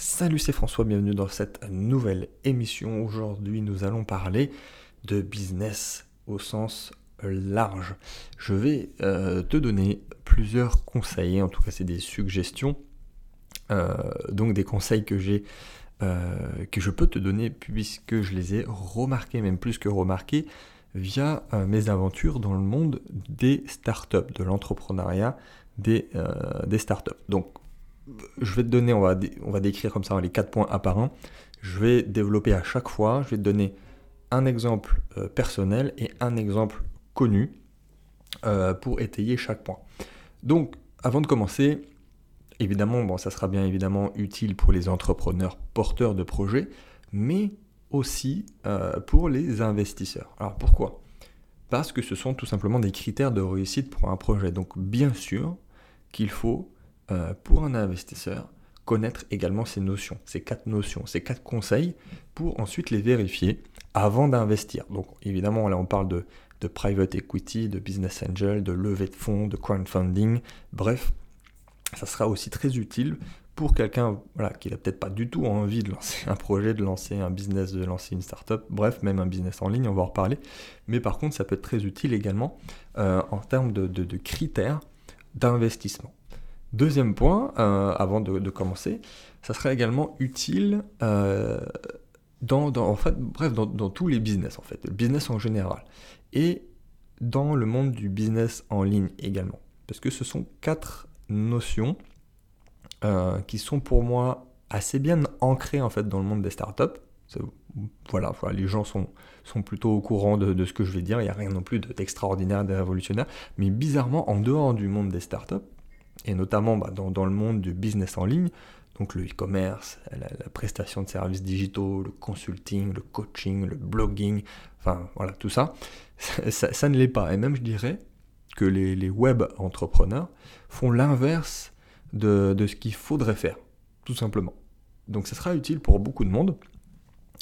Salut, c'est François, bienvenue dans cette nouvelle émission. Aujourd'hui, nous allons parler de business au sens large. Je vais euh, te donner plusieurs conseils, en tout cas c'est des suggestions, euh, donc des conseils que j'ai, euh, que je peux te donner puisque je les ai remarqués, même plus que remarqués, via mes aventures dans le monde des startups, de l'entrepreneuriat des, des startups. Donc je vais te donner, on va, décrire comme ça les quatre points apparents. Je vais développer à chaque fois, je vais te donner un exemple euh, personnel et un exemple connu euh, pour étayer chaque point. Donc, avant de commencer, évidemment, ça sera bien évidemment utile pour les entrepreneurs porteurs de projets, mais aussi euh, pour les investisseurs. Alors pourquoi? Parce que ce sont tout simplement des critères de réussite pour un projet. Donc, bien sûr qu'il faut euh, pour un investisseur, connaître également ces notions, ces quatre notions, ces quatre conseils, pour ensuite les vérifier avant d'investir. Donc évidemment, là on parle de, private equity, de business angel, de levée de fonds, de crowdfunding, bref, ça sera aussi très utile pour quelqu'un qui n'a peut-être pas du tout envie de lancer un projet, de lancer un business, de lancer une startup, bref, même un business en ligne, on va en reparler. Mais par contre, ça peut être très utile également euh, en termes de critères d'investissement. Deuxième point, euh, avant de, commencer, ça serait également utile euh, dans, en fait, bref, dans, tous les business en fait, le business en général, et dans le monde du business en ligne également, parce que ce sont quatre notions euh, qui sont pour moi assez bien ancrées en fait dans le monde des startups. Voilà, voilà, les gens sont, sont plutôt au courant de, ce que je vais dire, il n'y a rien non plus d'extraordinaire, de révolutionnaire, mais bizarrement, en dehors du monde des startups, et notamment bah, dans, le monde du business en ligne, donc le e-commerce, la, prestation de services digitaux, le consulting, le coaching, le blogging, enfin voilà, tout ça, ça, ne l'est pas. Et même je dirais que les, web entrepreneurs font l'inverse de, de ce qu'il faudrait faire, tout simplement. Donc ça sera utile pour beaucoup de monde.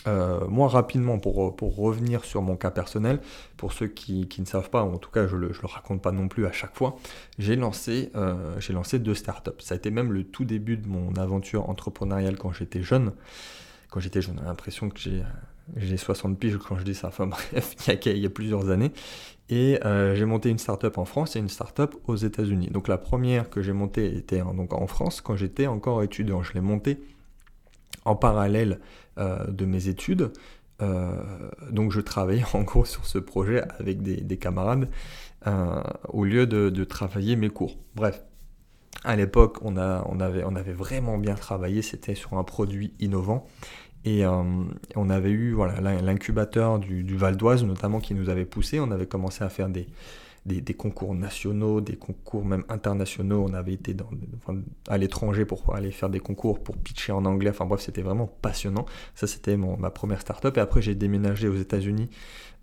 Euh, moi, rapidement, pour, pour, revenir sur mon cas personnel, pour ceux qui, qui ne savent pas, en tout cas je ne le, le, raconte pas non plus à chaque fois, j'ai lancé, euh, lancé deux startups. Ça a été même le tout début de mon aventure entrepreneuriale quand j'étais jeune. Quand j'étais jeune, j'ai l'impression que j'ai, j'ai 60 piges quand je dis ça, enfin bref, il y a, plusieurs années. Et euh, j'ai monté une startup en France et une startup aux États-Unis. Donc la première que j'ai montée était donc en France quand j'étais encore étudiant. Je l'ai montée en parallèle euh, de mes études. Euh, donc je travaillais en gros sur ce projet avec des, camarades euh, au lieu de, travailler mes cours. Bref, à l'époque on, on, avait, on avait vraiment bien travaillé, c'était sur un produit innovant. Et on avait eu voilà, l'incubateur du, du Val d'Oise notamment qui nous avait poussé. On avait commencé à faire des, des, concours nationaux, des concours même internationaux. On avait été dans, à l'étranger pour aller faire des concours pour pitcher en anglais. Enfin bref, c'était vraiment passionnant. Ça, c'était ma première startup. Et après, j'ai déménagé aux États-Unis.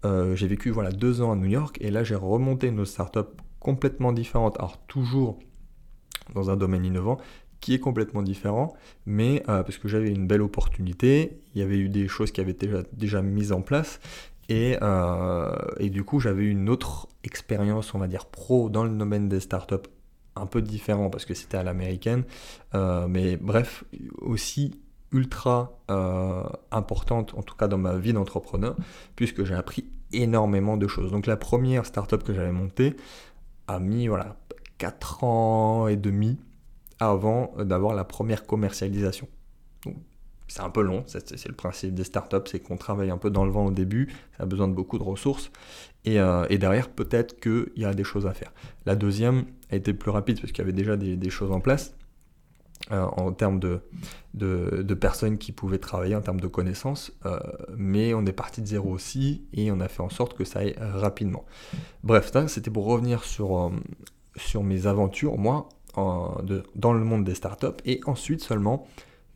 Euh, j'ai vécu voilà deux ans à New York. Et là, j'ai remonté une startup complètement différente. Alors toujours dans un domaine innovant qui est complètement différent, mais euh, parce que j'avais une belle opportunité, il y avait eu des choses qui avaient déjà, déjà mises en place, euh, et, du coup, j'avais une autre expérience, on va dire, pro dans le domaine des startups, un peu différent parce que c'était à l'américaine. Euh, mais bref, aussi ultra euh, importante, en tout cas dans ma vie d'entrepreneur, puisque j'ai appris énormément de choses. Donc la première startup que j'avais montée a mis voilà, 4 ans et demi avant d'avoir la première commercialisation. C'est un peu long, c'est le principe des startups, c'est qu'on travaille un peu dans le vent au début, ça a besoin de beaucoup de ressources, et, euh, derrière peut-être qu'il y a des choses à faire. La deuxième a été plus rapide parce qu'il y avait déjà des, choses en place, euh, en termes de, de, personnes qui pouvaient travailler, en termes de connaissances, euh, mais on est parti de zéro aussi, et on a fait en sorte que ça aille rapidement. Bref, c'était pour revenir sur, sur mes aventures, moi, dans le monde des startups, et ensuite seulement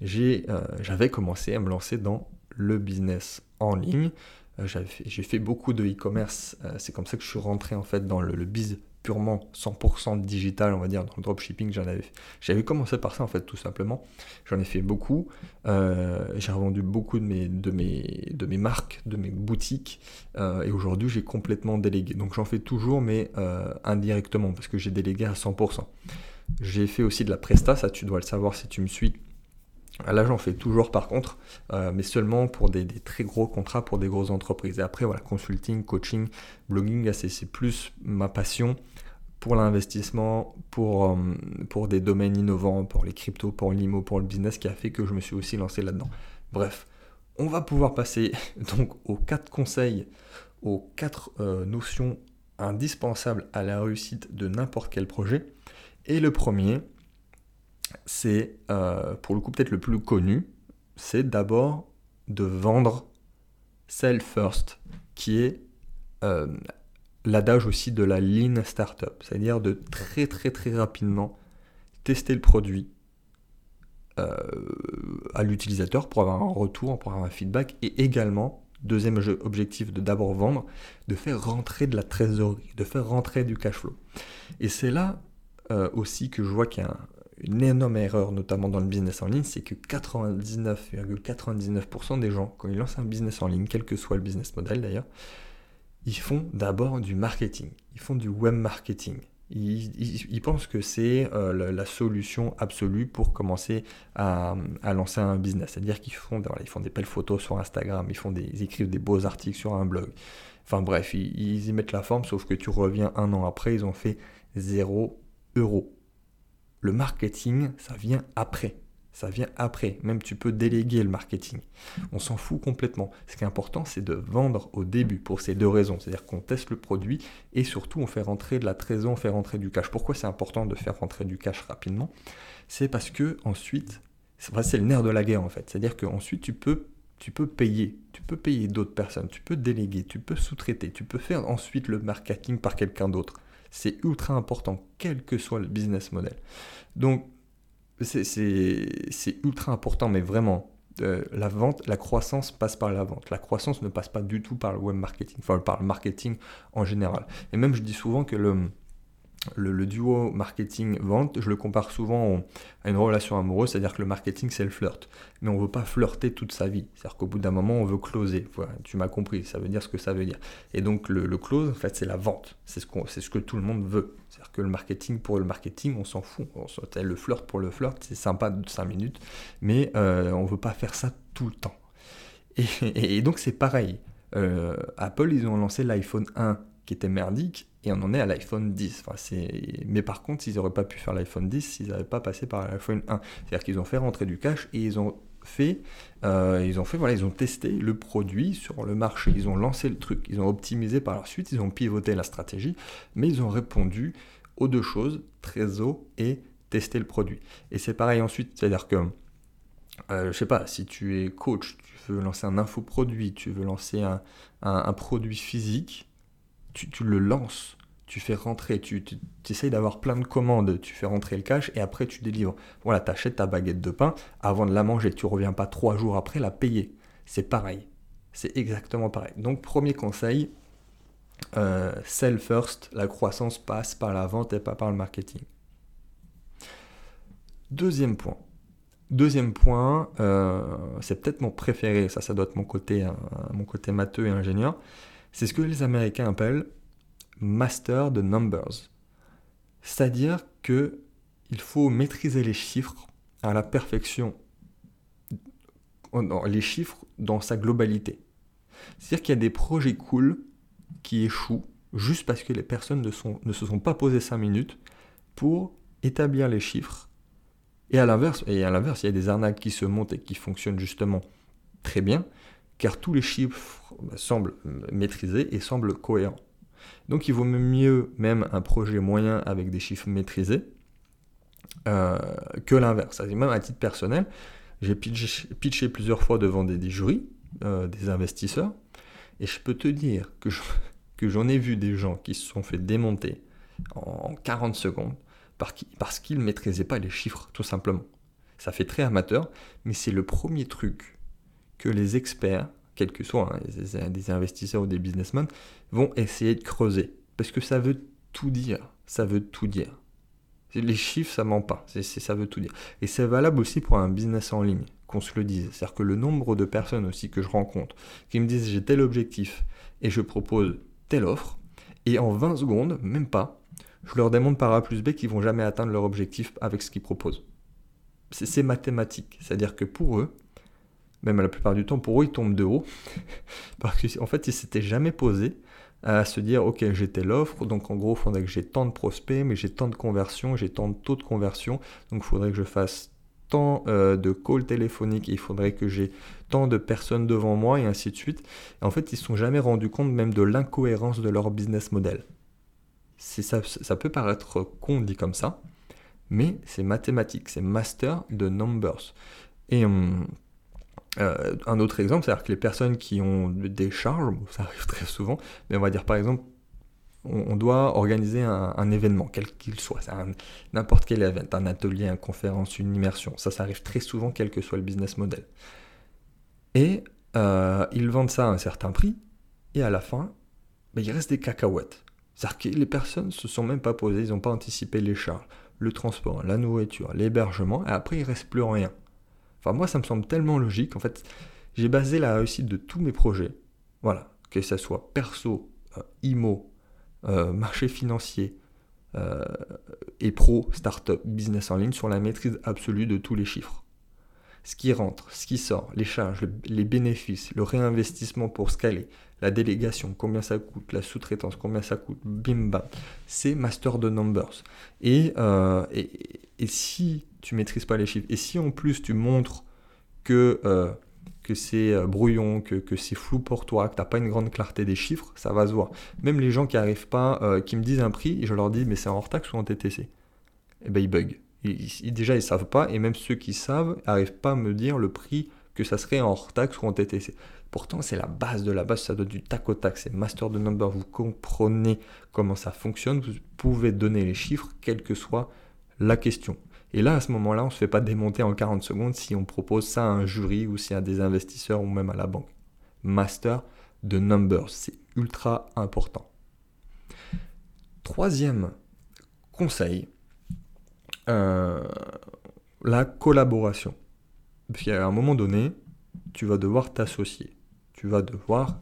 euh, j'avais commencé à me lancer dans le business en ligne. Euh, j'ai fait beaucoup de e-commerce, euh, c'est comme ça que je suis rentré en fait dans le, le purement 100% digital, on va dire, dans le dropshipping, j'avais commencé par ça en fait, tout simplement. J'en ai fait beaucoup. j'ai revendu beaucoup de mes, de, mes, de mes marques, de mes boutiques, et aujourd'hui j'ai complètement délégué. Donc j'en fais toujours, mais indirectement, parce que j'ai délégué à 100%. J'ai fait aussi de la presta, ça tu dois le savoir si tu me suis. Là, j'en fais toujours par contre, euh, mais seulement pour des, très gros contrats pour des grosses entreprises. Et après, voilà, consulting, coaching, blogging, c'est plus ma passion pour l'investissement, pour, euh, pour des domaines innovants, pour les cryptos, pour l'IMO, pour le business, qui a fait que je me suis aussi lancé là-dedans. Bref, on va pouvoir passer donc aux quatre conseils, aux quatre euh, notions indispensables à la réussite de n'importe quel projet. Et le premier, c'est euh, pour le coup peut-être le plus connu, c'est d'abord de vendre sell first, qui est euh, l'adage aussi de la lean startup, c'est-à-dire de très très très rapidement tester le produit euh, à l'utilisateur pour avoir un retour, pour avoir un feedback, et également, deuxième objectif de d'abord vendre, de faire rentrer de la trésorerie, de faire rentrer du cash flow. Et c'est là aussi que je vois qu'il y a un, une énorme erreur, notamment dans le business en ligne, c'est que 99,99% des gens, quand ils lancent un business en ligne, quel que soit le business model d'ailleurs, ils font d'abord du marketing, ils font du web marketing. Ils, pensent que c'est euh, la, solution absolue pour commencer à, lancer un business. C'est-à-dire qu'ils font, des belles photos sur Instagram, ils, font des, écrivent des beaux articles sur un blog. Enfin bref, ils, ils y mettent la forme, sauf que tu reviens un an après, ils ont fait zéro euro le marketing, ça vient après. Ça vient après. Même tu peux déléguer le marketing. On s'en fout complètement. Ce qui est important, c'est de vendre au début pour ces deux raisons. C'est-à-dire qu'on teste le produit et surtout on fait rentrer de la trésor, on fait rentrer du cash. Pourquoi c'est important de faire rentrer du cash rapidement? C'est parce que ensuite, c'est le nerf de la guerre en fait. C'est-à-dire qu'ensuite tu peux tu peux payer, tu peux payer d'autres personnes, tu peux déléguer, tu peux sous-traiter, tu peux faire ensuite le marketing par quelqu'un d'autre. C'est ultra important, quel que soit le business model. Donc, c'est ultra important, mais vraiment, euh, la vente, la croissance passe par la vente. La croissance ne passe pas du tout par le web marketing, enfin par le marketing en général. Et même, je dis souvent que le, le, duo marketing-vente, je le compare souvent à une relation amoureuse, c'est-à-dire que le marketing, c'est le flirt. Mais on ne veut pas flirter toute sa vie. C'est-à-dire qu'au bout d'un moment, on veut closer. Voilà, tu m'as compris, ça veut dire ce que ça veut dire. Et donc, le, close, en fait, c'est la vente. C'est ce, ce que tout le monde veut. C'est-à-dire que le marketing pour le marketing, on s'en fout. le flirt pour le flirt, c'est sympa de 5 minutes, mais euh, on ne veut pas faire ça tout le temps. Et, donc, c'est pareil. Euh, Apple, ils ont lancé l'iPhone 1 qui était merdique et on en est à l'iPhone 10. Enfin, mais par contre, ils n'auraient pas pu faire l'iPhone 10 s'ils n'avaient pas passé par l'iPhone 1. C'est-à-dire qu'ils ont fait rentrer du cash et ils ont fait, euh, ils ont fait, voilà, ils ont testé le produit sur le marché, ils ont lancé le truc, ils ont optimisé par la suite, ils ont pivoté la stratégie, mais ils ont répondu aux deux choses, Trésor et tester le produit. Et c'est pareil ensuite, c'est-à-dire que, euh, je sais pas, si tu es coach, tu veux lancer un infoproduit, tu veux lancer un produit physique, tu, le lances, tu fais rentrer, tu, essayes d'avoir plein de commandes, tu fais rentrer le cash et après tu délivres. Voilà, tu achètes ta baguette de pain avant de la manger, tu reviens pas trois jours après la payer. C'est pareil, c'est exactement pareil. Donc premier conseil, euh, sell first, la croissance passe par la vente et pas par le marketing. Deuxième point. Deuxième point, euh, c'est peut-être mon préféré, ça, ça doit être mon côté, euh, mon côté matheux et ingénieur. C'est ce que les Américains appellent master the numbers. C'est-à-dire que il faut maîtriser les chiffres à la perfection, les chiffres dans sa globalité. C'est-à-dire qu'il y a des projets cool qui échouent juste parce que les personnes ne, ne se sont pas posées 5 minutes pour établir les chiffres. Et à l'inverse, et à l'inverse, il y a des arnaques qui se montent et qui fonctionnent justement très bien, car tous les chiffres semblent maîtrisés et semblent cohérents. Donc il vaut mieux même un projet moyen avec des chiffres maîtrisés euh, que l'inverse. Même à titre personnel, j'ai pitché, plusieurs fois devant des, jurys, euh, des investisseurs, et je peux te dire que, j'en ai vu des gens qui se sont fait démonter en 40 secondes parce qu'ils ne maîtrisaient pas les chiffres, tout simplement. Ça fait très amateur, mais c'est le premier truc que les experts, quels que soient, hein, des investisseurs ou des businessmen, vont essayer de creuser. Parce que ça veut tout dire. Ça veut tout dire. Les chiffres, ça ment pas. Ça veut tout dire. Et c'est valable aussi pour un business en ligne, qu'on se le dise. C'est-à-dire que le nombre de personnes aussi que je rencontre qui me disent j'ai tel objectif et je propose telle offre, et en 20 secondes, même pas, je leur démontre par A plus B qu'ils vont jamais atteindre leur objectif avec ce qu'ils proposent. c'est mathématique. C'est-à-dire que pour eux, même la plupart du temps, pour eux, ils tombent de haut. Parce qu'en en fait, ils s'étaient jamais posés à se dire, ok, j'ai telle offre, donc en gros, il faudrait que j'ai tant de prospects, mais j'ai tant de conversions, j'ai tant de taux de conversion, donc il faudrait que je fasse tant euh, de calls téléphoniques, il faudrait que j'ai tant de personnes devant moi, et ainsi de suite. en fait, ils ne se sont jamais rendus compte même de l'incohérence de leur business model. Ça, ça peut paraître con dit comme ça, mais c'est mathématique, c'est master de numbers. Et hum, euh, un autre exemple, c'est-à-dire que les personnes qui ont des charges, ça arrive très souvent, mais on va dire par exemple, on, doit organiser un, événement, quel qu'il soit, n'importe quel événement, un atelier, une conférence, une immersion, ça, ça arrive très souvent, quel que soit le business model. Et euh, ils vendent ça à un certain prix, et à la fin, ben, il reste des cacahuètes. C'est-à-dire que les personnes ne se sont même pas posées, ils n'ont pas anticipé les charges, le transport, la nourriture, l'hébergement, et après il reste plus rien. Moi, ça me semble tellement logique. En fait, j'ai basé la réussite de tous mes projets, voilà, que ce soit perso, euh, IMO, euh, marché financier euh, et pro, startup, business en ligne, sur la maîtrise absolue de tous les chiffres. Ce qui rentre, ce qui sort, les charges, les bénéfices, le réinvestissement pour scaler, la délégation, combien ça coûte, la sous-traitance, combien ça coûte, bim bam. C'est master de numbers. Et, et, et si tu maîtrises pas les chiffres, et si en plus tu montres que, euh, que c'est euh, brouillon, que, que c'est flou pour toi, que tu n'as pas une grande clarté des chiffres, ça va se voir. Même les gens qui arrivent pas, euh, qui me disent un prix, je leur dis mais c'est en hors taxe ou en TTC Et eh ben ils bug. Ils, déjà ils savent pas, et même ceux qui savent n'arrivent pas à me dire le prix que ça serait en hors taxe ou en TTC. Pourtant, c'est la base de la base, ça donne du tac au tac, c'est master de number, vous comprenez comment ça fonctionne, vous pouvez donner les chiffres, quelle que soit la question. Et là, à ce moment-là, on ne se fait pas démonter en 40 secondes si on propose ça à un jury ou si à des investisseurs ou même à la banque. Master de numbers, c'est ultra important. Troisième conseil, euh, la collaboration. Parce qu'à un moment donné, tu vas devoir t'associer. Tu vas devoir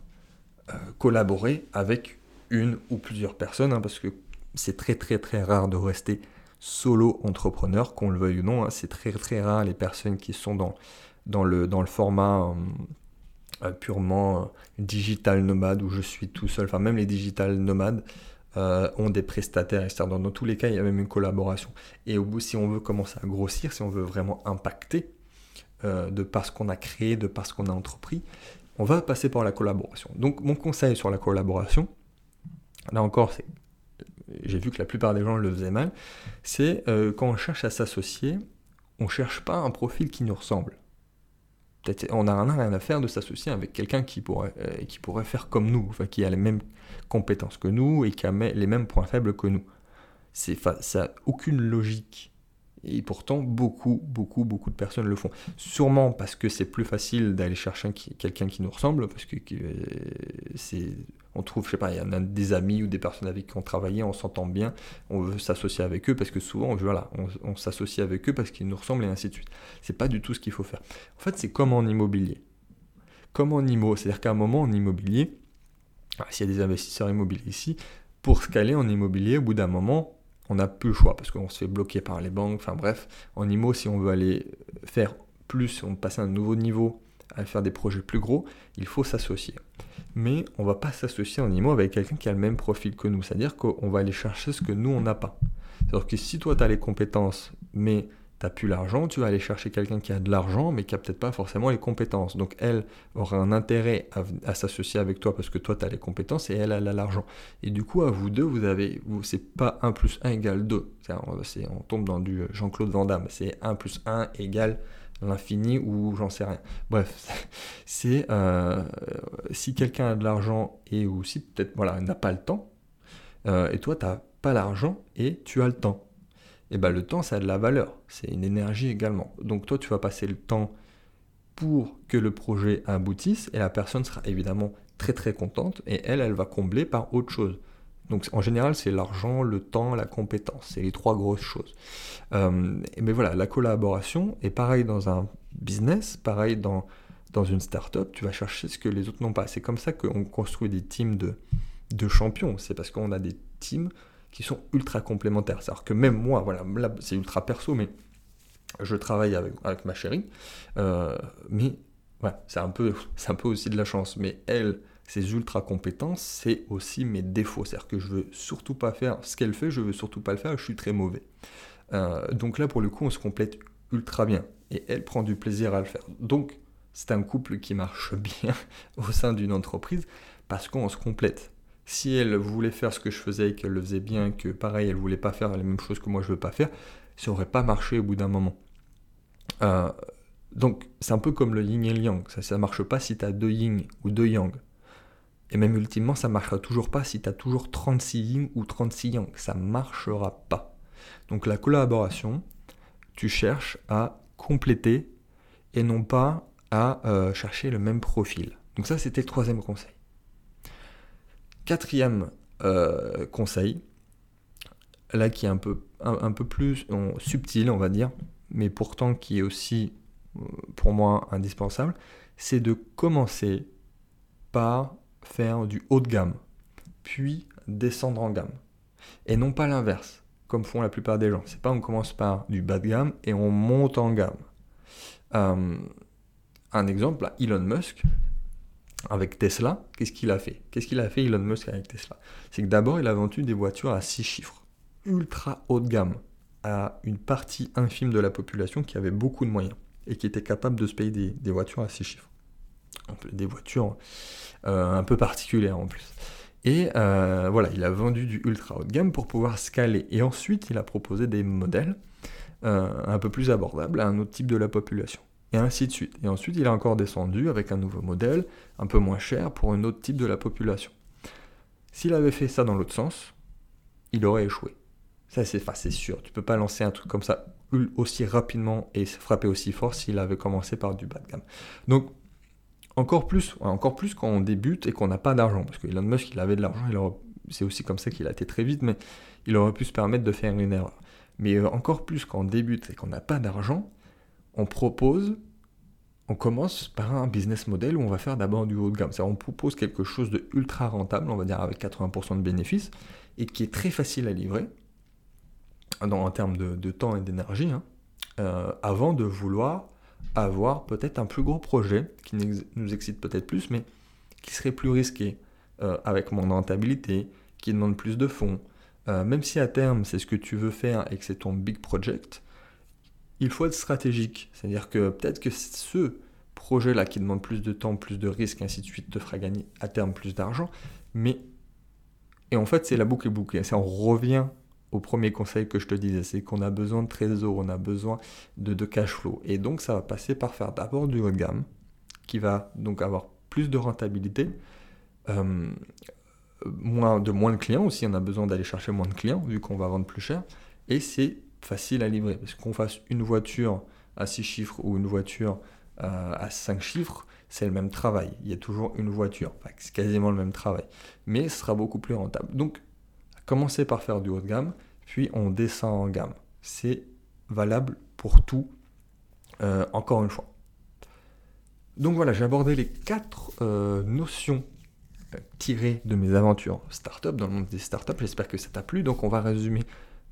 euh, collaborer avec une ou plusieurs personnes, hein, parce que c'est très très très rare de rester solo entrepreneur, qu'on le veuille ou non. Hein, c'est très très rare les personnes qui sont dans, dans, le, dans le format euh, euh, purement euh, digital nomade où je suis tout seul. Enfin, même les digital nomades ont des prestataires externes. Dans, tous les cas, il y a même une collaboration. Et au bout, si on veut commencer à grossir, si on veut vraiment impacter de par ce qu'on a créé, de par ce qu'on a entrepris, on va passer par la collaboration. Donc, mon conseil sur la collaboration, là encore, c'est j'ai vu que la plupart des gens le faisaient mal, c'est euh, quand on cherche à s'associer, on ne cherche pas un profil qui nous ressemble. On n'a rien à faire de s'associer avec quelqu'un qui pourrait, euh, qui pourrait faire comme nous, qui a les mêmes compétences que nous et qui a les mêmes points faibles que nous. Ça n'a aucune logique. Et pourtant, beaucoup, beaucoup, beaucoup de personnes le font. Sûrement parce que c'est plus facile d'aller chercher quelqu'un qui nous ressemble, parce que euh, c'est on trouve, je sais pas, il y en a des amis ou des personnes avec qui on travaille, on s'entend bien, on veut s'associer avec eux parce que souvent, voilà, on, s'associe avec eux parce qu'ils nous ressemblent et ainsi de suite. C'est pas du tout ce qu'il faut faire. En fait, c'est comme en immobilier. Comme en immo, c'est-à-dire qu'à un moment en immobilier, ah, s'il y a des investisseurs immobiliers ici, pour scaler en immobilier, au bout d'un moment, on n'a plus le choix parce qu'on se fait bloquer par les banques. Enfin bref, en immo, si on veut aller faire plus, on passe à un nouveau niveau, à faire des projets plus gros, il faut s'associer mais on va pas s'associer en IMO avec quelqu'un qui a le même profil que nous. C'est-à-dire qu'on va aller chercher ce que nous, on n'a pas. C'est-à-dire que si toi, tu as les compétences, mais tu n'as plus l'argent, tu vas aller chercher quelqu'un qui a de l'argent, mais qui n'a peut-être pas forcément les compétences. Donc elle aura un intérêt à, s'associer avec toi parce que toi, tu as les compétences et elle, a l'argent. Et du coup, à vous deux, vous avez, c'est pas 1 plus 1 égale 2. On, tombe dans du Jean-Claude Van Damme. C'est 1 plus 1 égale l'infini ou j'en sais rien. Bref, c'est euh, si quelqu'un a de l'argent et aussi peut-être voilà n'a pas le temps, euh, et toi tu n'as pas l'argent et tu as le temps. Et ben le temps ça a de la valeur, c'est une énergie également. Donc toi tu vas passer le temps pour que le projet aboutisse et la personne sera évidemment très très contente et elle elle va combler par autre chose. Donc en général, c'est l'argent, le temps, la compétence. C'est les trois grosses choses. Euh, mais voilà, la collaboration est pareil dans un business, pareil dans, dans une startup. Tu vas chercher ce que les autres n'ont pas. C'est comme ça qu'on construit des teams de, de champions. C'est parce qu'on a des teams qui sont ultra complémentaires. C'est-à-dire que même moi, voilà, là c'est ultra perso, mais je travaille avec, ma chérie, euh, mais ouais, c'est un, peu, un peu aussi de la chance. Mais elle, ses ultra compétences, c'est aussi mes défauts. C'est-à-dire que je veux surtout pas faire ce qu'elle fait, je veux surtout pas le faire, je suis très mauvais. Euh, donc là, pour le coup, on se complète ultra bien. Et elle prend du plaisir à le faire. Donc, c'est un couple qui marche bien au sein d'une entreprise parce qu'on se complète. Si elle voulait faire ce que je faisais et qu'elle le faisait bien, que pareil, elle voulait pas faire les mêmes choses que moi je veux pas faire, ça aurait pas marché au bout d'un moment. Euh, donc, c'est un peu comme le yin et le yang. Ça ne marche pas si tu as deux yin ou deux yang. Et même ultimement, ça marchera toujours pas si tu as toujours 36 yin ou 36 yang. Ça marchera pas. Donc, la collaboration, tu cherches à compléter et non pas à euh, chercher le même profil. Donc, ça, c'était le troisième conseil. Quatrième euh, conseil, là qui est un peu, plus subtil, on va dire, mais pourtant qui est aussi euh, pour moi indispensable, c'est de commencer par faire du haut de gamme, puis descendre en gamme. Et non pas l'inverse, comme font la plupart des gens. C'est pas on commence par du bas de gamme et on monte en gamme. Euh, un exemple, Elon Musk, avec Tesla, qu'est-ce qu'il a fait? Qu'est-ce qu'il a fait Elon Musk avec Tesla? C'est que d'abord, il a vendu des voitures à 6 chiffres, ultra haut de gamme à une partie infime de la population qui avait beaucoup de moyens et qui était capable de se payer des, voitures à six chiffres. Des voitures euh, un peu particulières en plus. Et euh, voilà, il a vendu du ultra haut de gamme pour pouvoir scaler. Et ensuite, il a proposé des modèles euh, un peu plus abordables à un autre type de la population. Et ainsi de suite. Et ensuite, il a encore descendu avec un nouveau modèle, un peu moins cher, pour un autre type de la population. S'il avait fait ça dans l'autre sens, il aurait échoué. Ça, c'est sûr. Tu peux pas lancer un truc comme ça aussi rapidement et frapper aussi fort s'il avait commencé par du bas de gamme. Donc, encore plus, encore plus quand on débute et qu'on n'a pas d'argent. Parce que Elon Musk, il avait de l'argent, c'est aussi comme ça qu'il a été très vite, mais il aurait pu se permettre de faire une erreur. Mais encore plus quand on débute et qu'on n'a pas d'argent, on propose, on commence par un business model où on va faire d'abord du haut de gamme. C'est-à-dire on propose quelque chose de ultra rentable, on va dire avec 80% de bénéfices, et qui est très facile à livrer en termes de, temps et d'énergie, hein, euh, avant de vouloir avoir peut-être un plus gros projet qui nous excite peut-être plus, mais qui serait plus risqué, euh, avec moins de rentabilité, qui demande plus de fonds. Euh, même si à terme c'est ce que tu veux faire et que c'est ton big project, il faut être stratégique. C'est-à-dire que peut-être que ce projet-là qui demande plus de temps, plus de risques, ainsi de suite, te fera gagner à terme plus d'argent, mais et en fait c'est la boucle est bouclée. on revient au premier conseil que je te disais, c'est qu'on a besoin de trésor, on a besoin de, de cash flow. Et donc ça va passer par faire d'abord du haut de gamme, qui va donc avoir plus de rentabilité, euh, moins, de moins de clients aussi, on a besoin d'aller chercher moins de clients, vu qu'on va vendre plus cher, et c'est facile à livrer, parce qu'on fasse une voiture à 6 chiffres ou une voiture euh, à 5 chiffres, c'est le même travail. Il y a toujours une voiture, c'est quasiment le même travail, mais ce sera beaucoup plus rentable. Donc Commencez par faire du haut de gamme, puis on descend en gamme. C'est valable pour tout, euh, encore une fois. Donc voilà, j'ai abordé les quatre euh, notions tirées de mes aventures startup, dans le monde des startups. J'espère que ça t'a plu. Donc on va résumer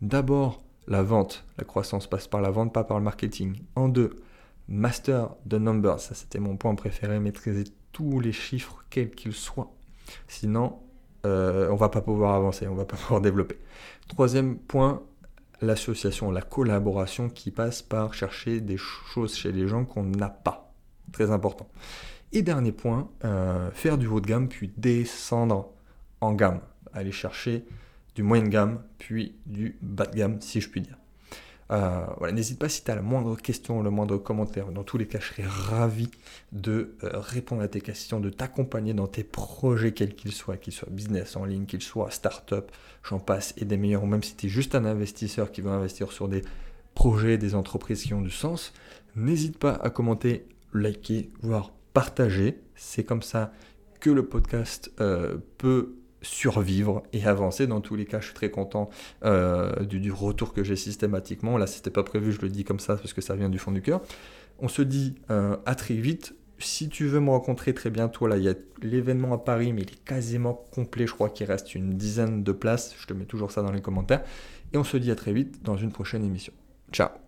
d'abord la vente. La croissance passe par la vente, pas par le marketing. En deux, master the numbers. Ça, c'était mon point préféré. Maîtriser tous les chiffres, quels qu'ils soient. Sinon, euh, on va pas pouvoir avancer, on va pas pouvoir développer. Troisième point, l'association, la collaboration qui passe par chercher des choses chez les gens qu'on n'a pas. Très important. Et dernier point, euh, faire du haut de gamme puis descendre en gamme. Aller chercher du moyen de gamme puis du bas de gamme, si je puis dire. Euh, voilà, n'hésite pas si tu as la moindre question, le moindre commentaire. Dans tous les cas, je serai ravi de euh, répondre à tes questions, de t'accompagner dans tes projets, quels qu'ils soient, qu'ils soient business en ligne, qu'ils soient start-up, j'en passe, et des meilleurs, ou même si tu es juste un investisseur qui veut investir sur des projets, des entreprises qui ont du sens. N'hésite pas à commenter, liker, voire partager. C'est comme ça que le podcast euh, peut survivre et avancer. Dans tous les cas, je suis très content euh, du, retour que j'ai systématiquement. Là, c'était pas prévu, je le dis comme ça parce que ça vient du fond du cœur. On se dit euh, à très vite. Si tu veux me rencontrer très bientôt, là, il y a l'événement à Paris, mais il est quasiment complet. Je crois qu'il reste une dizaine de places. Je te mets toujours ça dans les commentaires. Et on se dit à très vite dans une prochaine émission. Ciao